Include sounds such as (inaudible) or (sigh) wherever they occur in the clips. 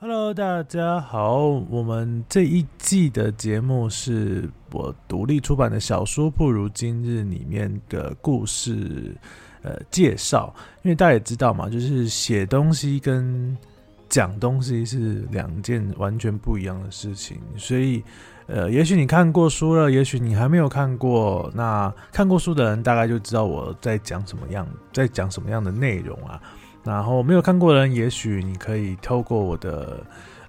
Hello，大家好，我们这一季的节目是我独立出版的小说《不如今日》里面的故事呃介绍，因为大家也知道嘛，就是写东西跟讲东西是两件完全不一样的事情，所以呃，也许你看过书了，也许你还没有看过，那看过书的人大概就知道我在讲什么样，在讲什么样的内容啊。然后没有看过的人，也许你可以透过我的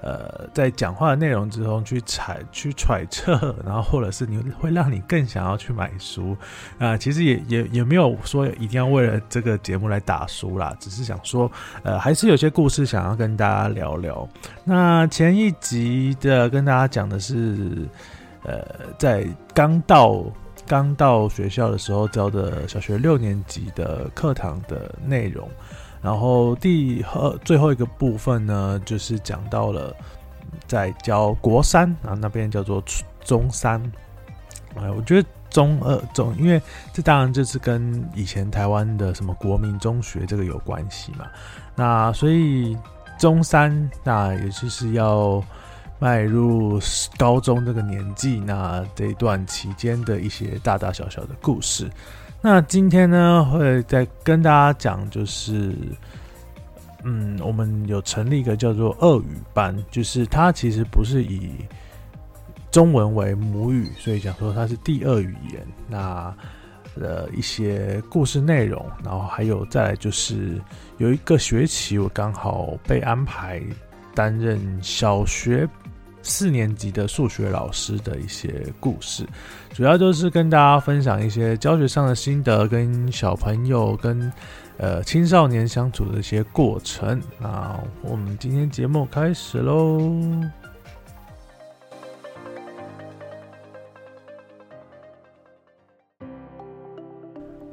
呃在讲话的内容之中去揣去揣测，然后或者是你会让你更想要去买书啊。其实也也也没有说一定要为了这个节目来打书啦，只是想说呃还是有些故事想要跟大家聊聊。那前一集的跟大家讲的是呃在刚到刚到学校的时候教的小学六年级的课堂的内容。然后第二最后一个部分呢，就是讲到了在教国三啊，那边叫做中三。哎，我觉得中二中，因为这当然就是跟以前台湾的什么国民中学这个有关系嘛。那所以中三，那也就是要迈入高中这个年纪，那这一段期间的一些大大小小的故事。那今天呢，会再跟大家讲，就是，嗯，我们有成立一个叫做俄语班，就是它其实不是以中文为母语，所以讲说它是第二语言。那的一些故事内容，然后还有再来就是有一个学期，我刚好被安排担任小学。四年级的数学老师的一些故事，主要就是跟大家分享一些教学上的心得，跟小朋友、跟呃青少年相处的一些过程。那我们今天节目开始喽。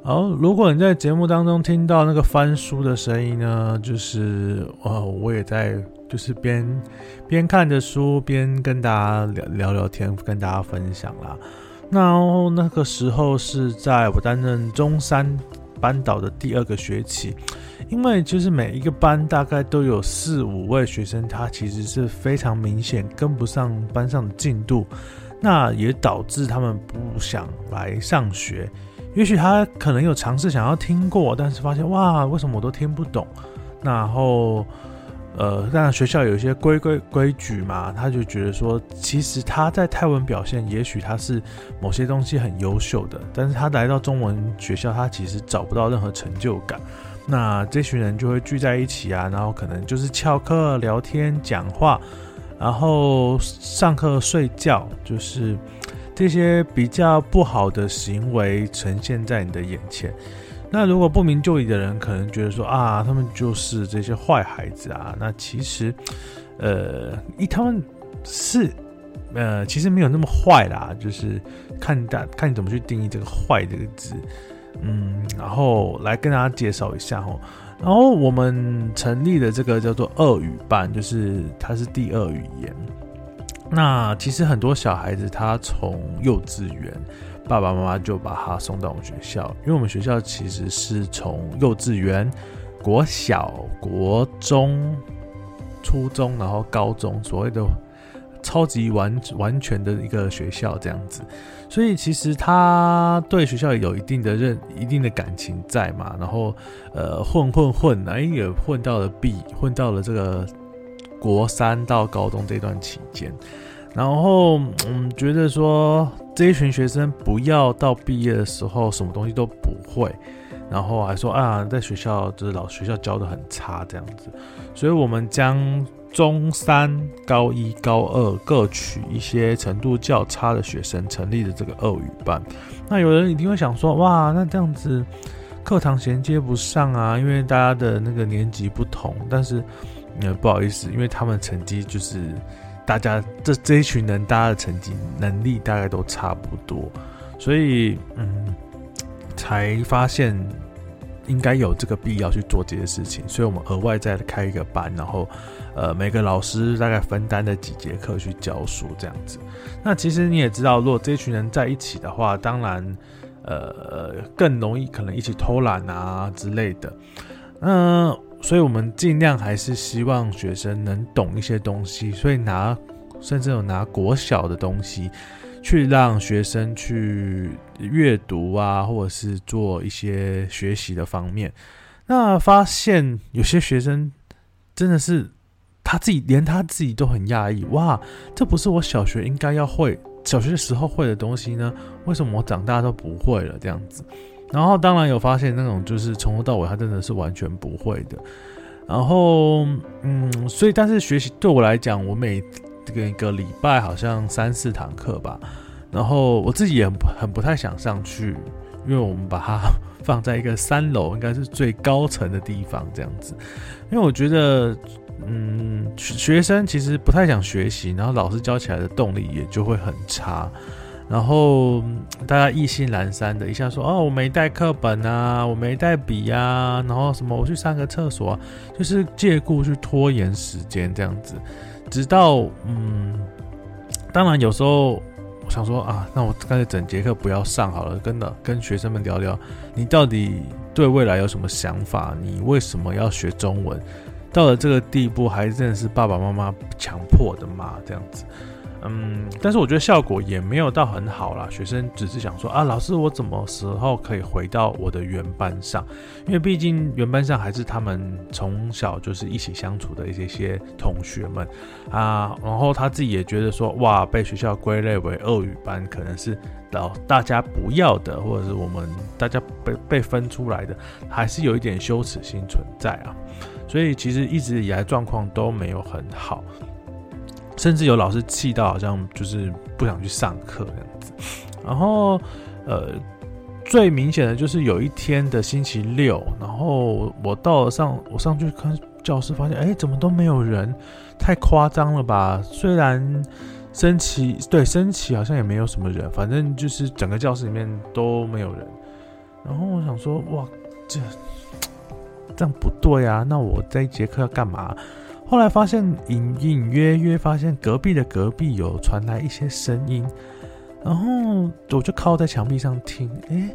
好，如果你在节目当中听到那个翻书的声音呢，就是呃，我也在。就是边边看着书边跟大家聊聊聊天，跟大家分享啦。那那个时候是在我担任中山班导的第二个学期，因为就是每一个班大概都有四五位学生，他其实是非常明显跟不上班上的进度，那也导致他们不想来上学。也许他可能有尝试想要听过，但是发现哇，为什么我都听不懂？然后。呃，当然学校有一些规规规矩嘛，他就觉得说，其实他在泰文表现，也许他是某些东西很优秀的，但是他来到中文学校，他其实找不到任何成就感。那这群人就会聚在一起啊，然后可能就是翘课、聊天、讲话，然后上课睡觉，就是这些比较不好的行为呈现在你的眼前。那如果不明就里的人可能觉得说啊，他们就是这些坏孩子啊。那其实，呃，一他们是，呃，其实没有那么坏啦。就是看大看你怎么去定义这个“坏”这个字。嗯，然后来跟大家介绍一下哦。然后我们成立的这个叫做二语班，就是它是第二语言。那其实很多小孩子他从幼稚园。爸爸妈妈就把他送到我们学校，因为我们学校其实是从幼稚园、国小、国中、初中，然后高中，所谓的超级完完全的一个学校这样子，所以其实他对学校有一定的认、一定的感情在嘛，然后呃混混混，哎也混到了毕，混到了这个国三到高中这段期间。然后，嗯，觉得说这一群学生不要到毕业的时候什么东西都不会，然后还说啊，在学校就是老学校教的很差这样子，所以我们将中三、高一、高二各取一些程度较差的学生，成立了这个二语班。那有人一定会想说，哇，那这样子课堂衔接不上啊，因为大家的那个年级不同。但是，呃，不好意思，因为他们成绩就是。大家这这一群人，大家的成绩能力大概都差不多，所以嗯，才发现应该有这个必要去做这些事情，所以我们额外再开一个班，然后呃每个老师大概分担的几节课去教书这样子。那其实你也知道，如果这一群人在一起的话，当然呃更容易可能一起偷懒啊之类的，嗯。所以我们尽量还是希望学生能懂一些东西，所以拿甚至有拿国小的东西去让学生去阅读啊，或者是做一些学习的方面。那发现有些学生真的是他自己连他自己都很讶异，哇，这不是我小学应该要会小学时候会的东西呢？为什么我长大都不会了？这样子。然后当然有发现那种就是从头到尾他真的是完全不会的，然后嗯，所以但是学习对我来讲，我每这个一个礼拜好像三四堂课吧，然后我自己也很不太想上去，因为我们把它放在一个三楼，应该是最高层的地方这样子，因为我觉得嗯，学生其实不太想学习，然后老师教起来的动力也就会很差。然后大家意兴阑珊的一下说：“哦，我没带课本啊，我没带笔呀，然后什么我去上个厕所，就是借故去拖延时间这样子，直到嗯，当然有时候我想说啊，那我干脆整节课不要上好了，跟的跟学生们聊聊，你到底对未来有什么想法？你为什么要学中文？到了这个地步，还真的是爸爸妈妈强迫的吗？这样子。”嗯，但是我觉得效果也没有到很好啦。学生只是想说啊，老师，我怎么时候可以回到我的原班上？因为毕竟原班上还是他们从小就是一起相处的一些些同学们啊。然后他自己也觉得说，哇，被学校归类为恶语班，可能是老大家不要的，或者是我们大家被被分出来的，还是有一点羞耻心存在啊。所以其实一直以来状况都没有很好。甚至有老师气到好像就是不想去上课这样子，然后呃最明显的就是有一天的星期六，然后我到了上我上去看教室，发现哎怎么都没有人，太夸张了吧？虽然升旗对升旗好像也没有什么人，反正就是整个教室里面都没有人。然后我想说哇这这样不对啊，那我这一节课要干嘛？后来发现隐隐约约发现隔壁的隔壁有传来一些声音，然后我就靠在墙壁上听，哎，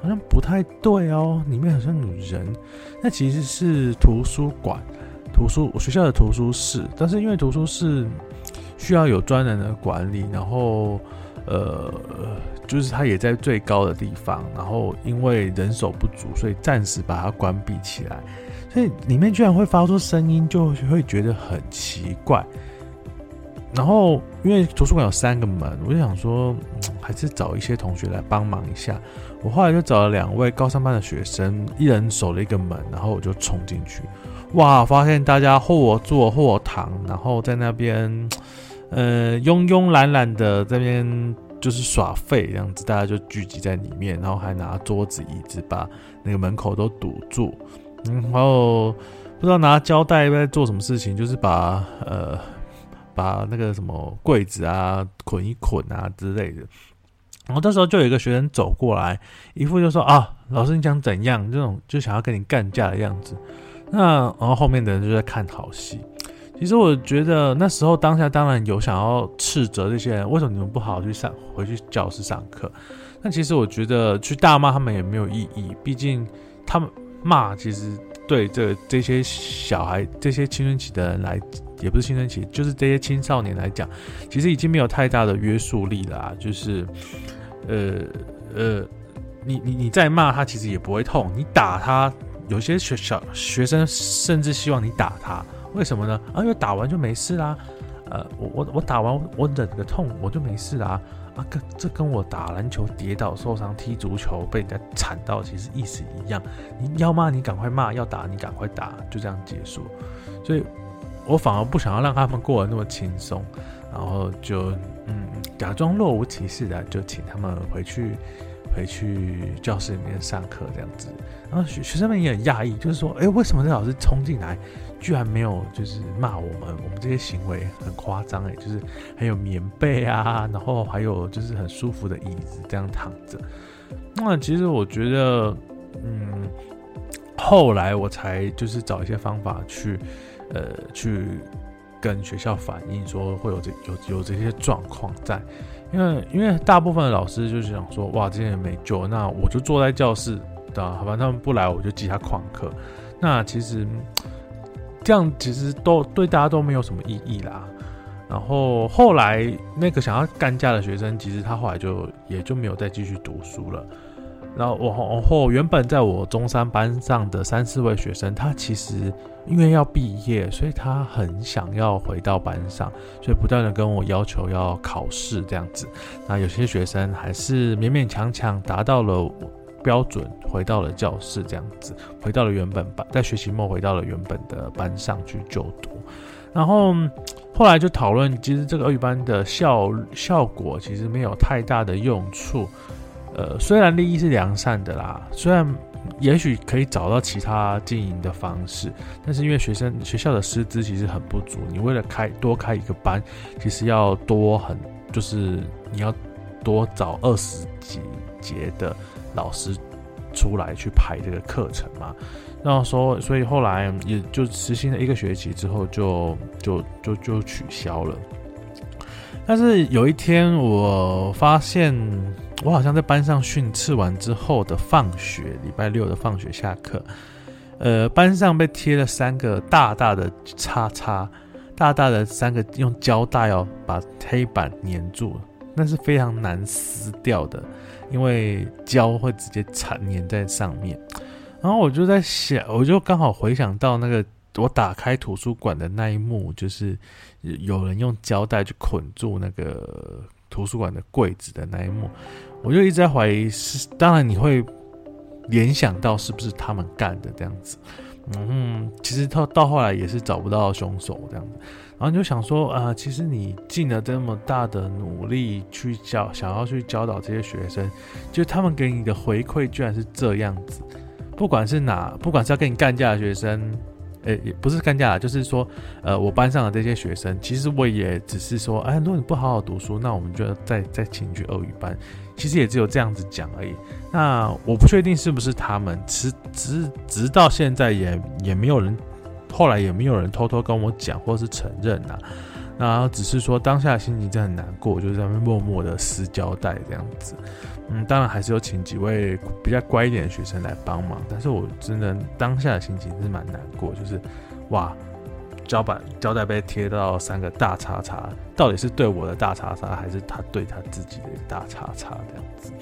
好像不太对哦，里面好像有人。那其实是图书馆，图书我学校的图书室，但是因为图书室需要有专人的管理，然后呃，就是它也在最高的地方，然后因为人手不足，所以暂时把它关闭起来。所以里面居然会发出声音，就会觉得很奇怪。然后因为图书馆有三个门，我就想说，还是找一些同学来帮忙一下。我后来就找了两位高三班的学生，一人守了一个门，然后我就冲进去。哇，发现大家或坐或躺，然后在那边，呃，慵慵懒懒的这边就是耍废这样子，大家就聚集在里面，然后还拿桌子椅子把那个门口都堵住。然后不知道拿胶带在做什么事情，就是把呃把那个什么柜子啊捆一捆啊之类的。然后这时候就有一个学生走过来，一副就说啊，老师你想怎样？这种就想要跟你干架的样子。那然后后面的人就在看好戏。其实我觉得那时候当下当然有想要斥责这些人，为什么你们不好好去上回去教室上课？那其实我觉得去大骂他们也没有意义，毕竟他们。骂其实对这这些小孩、这些青春期的人来，也不是青春期，就是这些青少年来讲，其实已经没有太大的约束力了。就是，呃呃，你你你再骂他，其实也不会痛。你打他，有些学小学生甚至希望你打他，为什么呢？啊，因为打完就没事啦。呃，我我我打完我忍个痛，我就没事啦。跟这跟我打篮球跌倒受伤、踢足球被人家铲到，其实意思一样。你要骂你赶快骂，要打你赶快打，就这样结束。所以，我反而不想要让他们过得那么轻松，然后就嗯，假装若无其事的，就请他们回去回去教室里面上课这样子。然后学学生们也很讶异，就是说，哎，为什么这老师冲进来？居然没有，就是骂我们，我们这些行为很夸张哎，就是还有棉被啊，然后还有就是很舒服的椅子这样躺着。那其实我觉得，嗯，后来我才就是找一些方法去，呃，去跟学校反映说会有这有有这些状况在，因为因为大部分的老师就是想说，哇，这些人没救，那我就坐在教室，的，好吧，他们不来我就记他旷课。那其实。这样其实都对大家都没有什么意义啦。然后后来那个想要干架的学生，其实他后来就也就没有再继续读书了。然后我往后原本在我中山班上的三四位学生，他其实因为要毕业，所以他很想要回到班上，所以不断的跟我要求要考试这样子。那有些学生还是勉勉强强达到了标准，回到了教室这样子，回到了原本班，在学期末回到了原本的班上去就读。然后后来就讨论，其实这个俄语班的效效果其实没有太大的用处。呃，虽然利益是良善的啦，虽然也许可以找到其他经营的方式，但是因为学生学校的师资其实很不足，你为了开多开一个班，其实要多很就是你要多找二十几节的老师出来去排这个课程嘛。然后说，所以后来也就实行了一个学期之后，就就就就取消了。但是有一天，我发现我好像在班上训斥完之后的放学，礼拜六的放学下课，呃，班上被贴了三个大大的叉叉，大大的三个用胶带哦把黑板粘住，那是非常难撕掉的，因为胶会直接缠粘在上面。然后我就在想，我就刚好回想到那个我打开图书馆的那一幕，就是有人用胶带去捆住那个图书馆的柜子的那一幕，我就一直在怀疑是，当然你会联想到是不是他们干的这样子，嗯，其实到到后来也是找不到凶手这样子，然后你就想说啊，其实你尽了这么大的努力去教，想要去教导这些学生，就他们给你的回馈居然是这样子。不管是哪，不管是要跟你干架的学生，诶，也不是干架，就是说，呃，我班上的这些学生，其实我也只是说，哎，如果你不好好读书，那我们就再再请去俄语班。其实也只有这样子讲而已。那我不确定是不是他们，直直直到现在也也没有人，后来也没有人偷偷跟我讲或是承认呐。那只是说当下心情真的很难过，就是在那边默默的撕胶带这样子。嗯，当然还是有请几位比较乖一点的学生来帮忙，但是我真的当下的心情是蛮难过，就是哇，胶板胶带被贴到三个大叉叉，到底是对我的大叉叉，还是他对他自己的大叉叉这样子？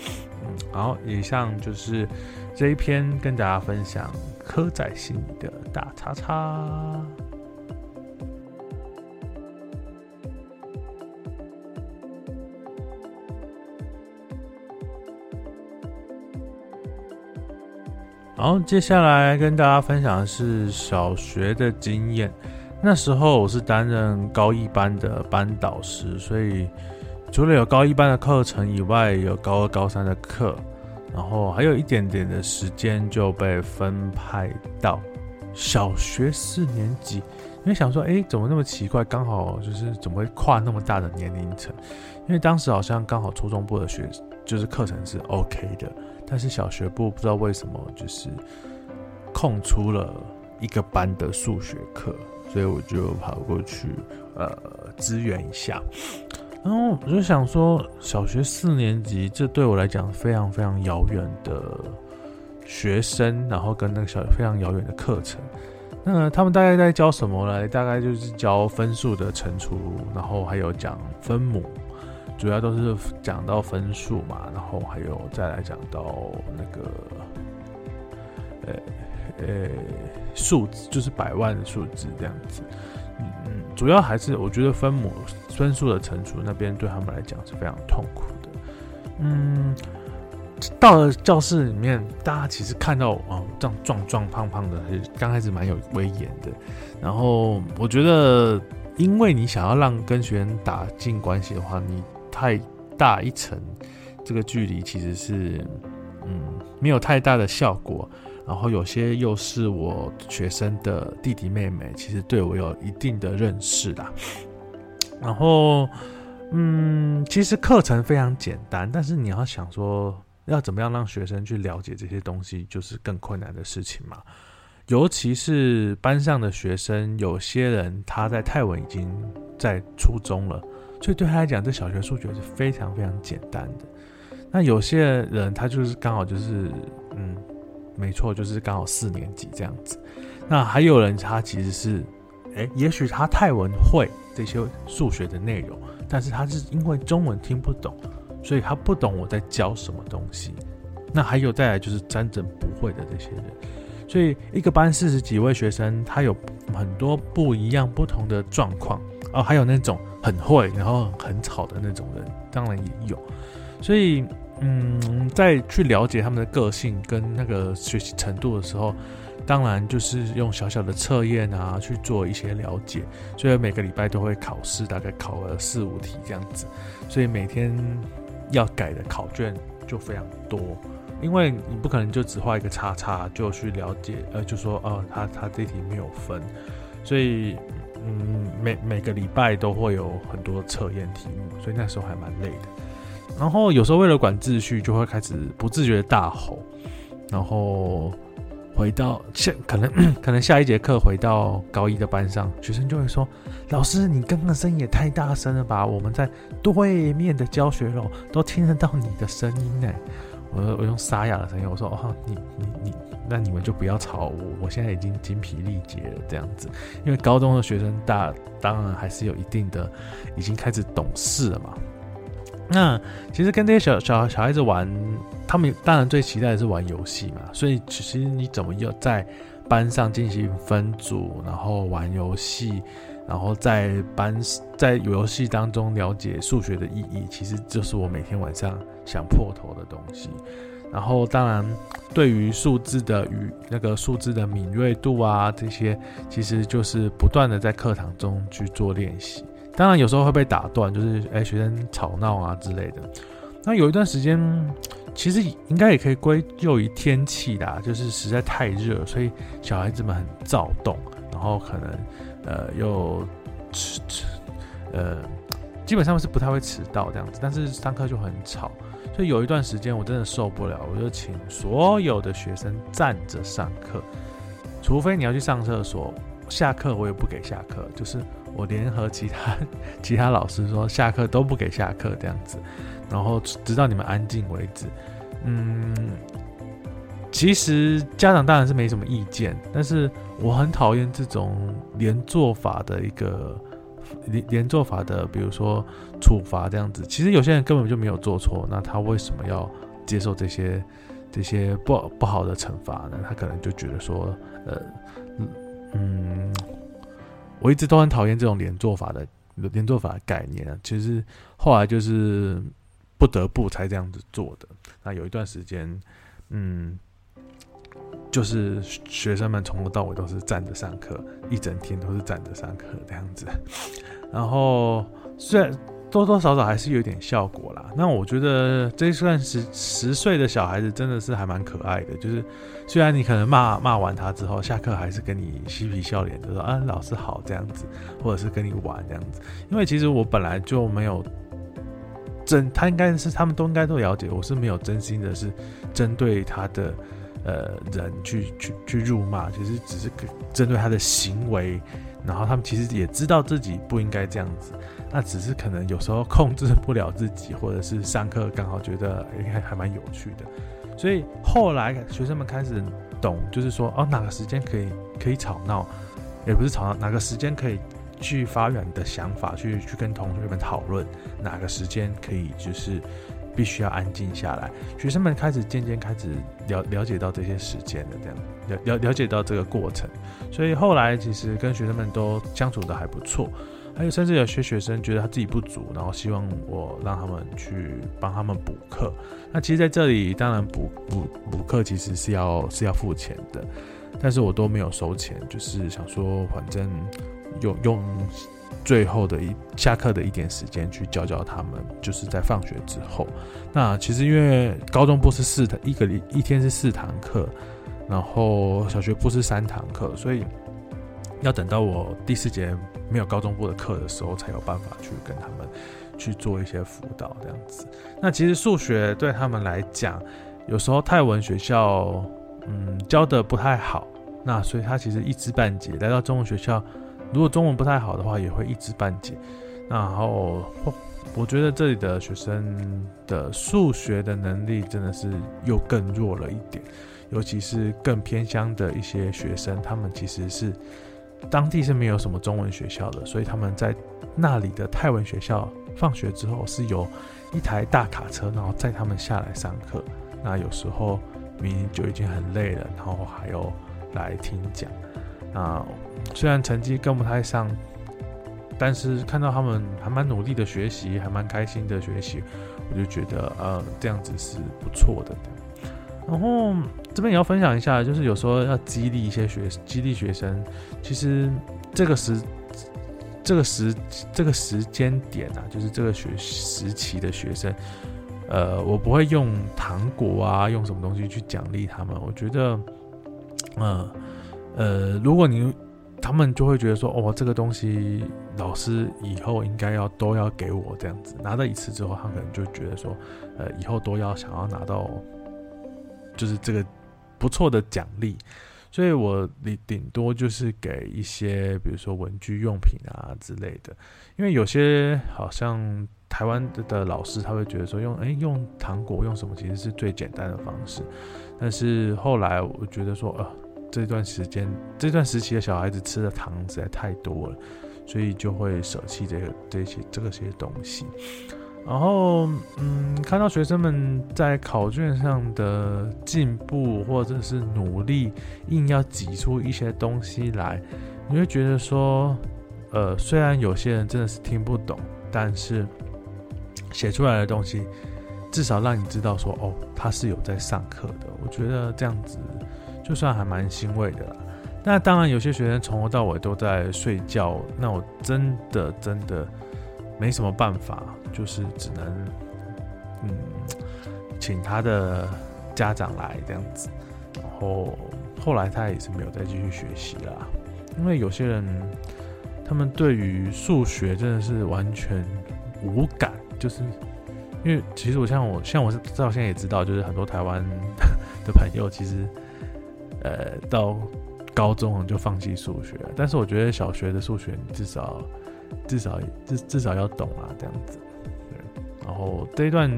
嗯，好，以上就是这一篇跟大家分享刻在心的大叉叉。然后接下来跟大家分享的是小学的经验。那时候我是担任高一班的班导师，所以除了有高一班的课程以外，有高二、高三的课，然后还有一点点的时间就被分派到小学四年级。因为想说，哎，怎么那么奇怪？刚好就是怎么会跨那么大的年龄层？因为当时好像刚好初中部的学就是课程是 OK 的。但是小学部不知道为什么就是空出了一个班的数学课，所以我就跑过去呃支援一下。然后我就想说，小学四年级这对我来讲非常非常遥远的学生，然后跟那个小非常遥远的课程，那他们大概在教什么呢？大概就是教分数的乘除，然后还有讲分母。主要都是讲到分数嘛，然后还有再来讲到那个，呃呃数字，就是百万的数字这样子。嗯，主要还是我觉得分母分数的乘除那边对他们来讲是非常痛苦的。嗯，到了教室里面，大家其实看到哦这样壮壮胖胖的，是刚开始蛮有威严的。然后我觉得，因为你想要让跟学生打近关系的话，你太大一层，这个距离其实是，嗯，没有太大的效果。然后有些又是我学生的弟弟妹妹，其实对我有一定的认识啦。然后，嗯，其实课程非常简单，但是你要想说要怎么样让学生去了解这些东西，就是更困难的事情嘛。尤其是班上的学生，有些人他在泰文已经在初中了。所以对他来讲，这小学数学是非常非常简单的。那有些人他就是刚好就是，嗯，没错，就是刚好四年级这样子。那还有人他其实是诶，也许他泰文会这些数学的内容，但是他是因为中文听不懂，所以他不懂我在教什么东西。那还有再来就是真正不会的这些人，所以一个班四十几位学生，他有很多不一样、不同的状况哦。还有那种很会然后很吵的那种人，当然也有。所以，嗯，在去了解他们的个性跟那个学习程度的时候。当然，就是用小小的测验啊去做一些了解，所以每个礼拜都会考试，大概考了四五题这样子，所以每天要改的考卷就非常多，因为你不可能就只画一个叉叉就去了解，呃，就说哦，他他这题没有分，所以嗯，每每个礼拜都会有很多测验题目，所以那时候还蛮累的。然后有时候为了管秩序，就会开始不自觉的大吼，然后。回到下可能 (clears throat) 可能下一节课回到高一的班上，学生就会说：“老师，你刚刚声音也太大声了吧？我们在对面的教学楼都听得到你的声音呢。”我我用沙哑的声音我说：“哦，你你你，那你们就不要吵我，我现在已经精疲力竭了。这样子，因为高中的学生大当然还是有一定的已经开始懂事了嘛。那其实跟这些小小小孩子玩。”他们当然最期待的是玩游戏嘛，所以其实你怎么要在班上进行分组，然后玩游戏，然后在班在游戏当中了解数学的意义，其实就是我每天晚上想破头的东西。然后当然对于数字的与那个数字的敏锐度啊这些，其实就是不断的在课堂中去做练习。当然有时候会被打断，就是哎学生吵闹啊之类的。那有一段时间。其实应该也可以归咎于天气啦，就是实在太热，所以小孩子们很躁动，然后可能呃又吃吃呃基本上是不太会迟到这样子，但是上课就很吵，所以有一段时间我真的受不了，我就请所有的学生站着上课，除非你要去上厕所，下课我也不给下课，就是我联合其他其他老师说下课都不给下课这样子。然后直到你们安静为止。嗯，其实家长当然是没什么意见，但是我很讨厌这种连坐法的一个连连坐法的，比如说处罚这样子。其实有些人根本就没有做错，那他为什么要接受这些这些不不好的惩罚呢？他可能就觉得说，呃，嗯，我一直都很讨厌这种连坐法的连坐法的概念啊。其实后来就是。不得不才这样子做的。那有一段时间，嗯，就是学生们从头到尾都是站着上课，一整天都是站着上课这样子。然后虽然多多少少还是有点效果啦。那我觉得这算十十岁的小孩子真的是还蛮可爱的。就是虽然你可能骂骂完他之后，下课还是跟你嬉皮笑脸的说啊老师好这样子，或者是跟你玩这样子。因为其实我本来就没有。真，他应该是他们都应该都了解，我是没有真心的，是针对他的呃人去去去辱骂，其实只是针对他的行为，然后他们其实也知道自己不应该这样子，那只是可能有时候控制不了自己，或者是上课刚好觉得还还蛮有趣的，所以后来学生们开始懂，就是说哦哪个时间可以可以吵闹，也不是吵闹，哪个时间可以。去发展的想法，去去跟同学们讨论。哪个时间可以，就是必须要安静下来。学生们开始渐渐开始了了解到这些时间的这样了了了解到这个过程，所以后来其实跟学生们都相处的还不错。还有甚至有些学生觉得他自己不足，然后希望我让他们去帮他们补课。那其实在这里，当然补补补课其实是要是要付钱的，但是我都没有收钱，就是想说反正。用用最后的一下课的一点时间去教教他们，就是在放学之后。那其实因为高中部是四堂，一个一天是四堂课，然后小学部是三堂课，所以要等到我第四节没有高中部的课的时候，才有办法去跟他们去做一些辅导这样子。那其实数学对他们来讲，有时候泰文学校嗯教的不太好，那所以他其实一知半解，来到中文学校。如果中文不太好的话，也会一知半解。然后，我觉得这里的学生的数学的能力真的是又更弱了一点，尤其是更偏乡的一些学生，他们其实是当地是没有什么中文学校的，所以他们在那里的泰文学校放学之后是有一台大卡车，然后载他们下来上课。那有时候明明就已经很累了，然后还有来听讲。那虽然成绩跟不太上，但是看到他们还蛮努力的学习，还蛮开心的学习，我就觉得呃这样子是不错的。然后这边也要分享一下，就是有时候要激励一些学激励学生，其实这个时这个时这个时间点啊，就是这个学时期的学生，呃，我不会用糖果啊，用什么东西去奖励他们。我觉得，嗯呃，如果你他们就会觉得说，哦，这个东西老师以后应该要都要给我这样子，拿到一次之后，他可能就觉得说，呃，以后都要想要拿到。就是这个不错的奖励，所以我顶顶多就是给一些，比如说文具用品啊之类的。因为有些好像台湾的老师他会觉得说用哎用糖果用什么其实是最简单的方式，但是后来我觉得说呃这段时间这段时期的小孩子吃的糖实在太多了，所以就会舍弃这个这些这个些东西。然后，嗯，看到学生们在考卷上的进步或者是努力，硬要挤出一些东西来，你会觉得说，呃，虽然有些人真的是听不懂，但是写出来的东西，至少让你知道说，哦，他是有在上课的。我觉得这样子，就算还蛮欣慰的啦。那当然，有些学生从头到尾都在睡觉，那我真的真的。没什么办法，就是只能，嗯，请他的家长来这样子，然后后来他也是没有再继续学习啦，因为有些人他们对于数学真的是完全无感，就是因为其实我像我像我到现在也知道，就是很多台湾的朋友其实，呃，到高中就放弃数学，但是我觉得小学的数学你至少。至少至至少要懂啊，这样子。然后这一段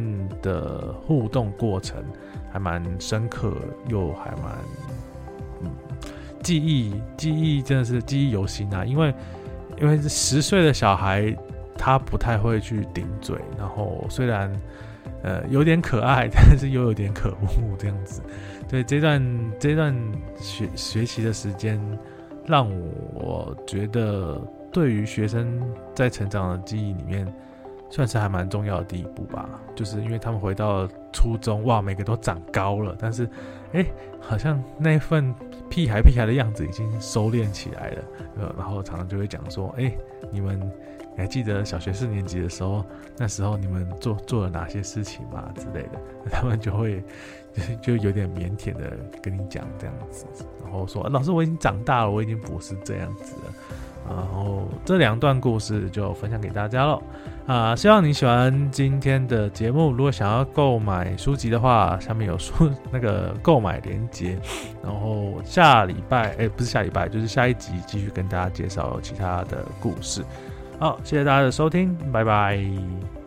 的互动过程还蛮深刻，又还蛮嗯，记忆记忆真的是记忆犹新啊。因为因为十岁的小孩他不太会去顶嘴，然后虽然呃有点可爱，(laughs) 但是又有点可恶这样子。对，这段这段学学习的时间让我觉得。对于学生在成长的记忆里面，算是还蛮重要的第一步吧。就是因为他们回到初中，哇，每个都长高了，但是，哎，好像那份屁孩屁孩的样子已经收敛起来了。呃，然后常常就会讲说，哎，你们还记得小学四年级的时候，那时候你们做做了哪些事情吗？之类的，(laughs) 他们就会 (laughs) 就有点腼腆的跟你讲这样子，然后说，老师，我已经长大了，我已经不是这样子了。然后这两段故事就分享给大家了啊！希望你喜欢今天的节目。如果想要购买书籍的话，下面有书那个购买链接。然后下礼拜哎，不是下礼拜，就是下一集继续跟大家介绍其他的故事。好，谢谢大家的收听，拜拜。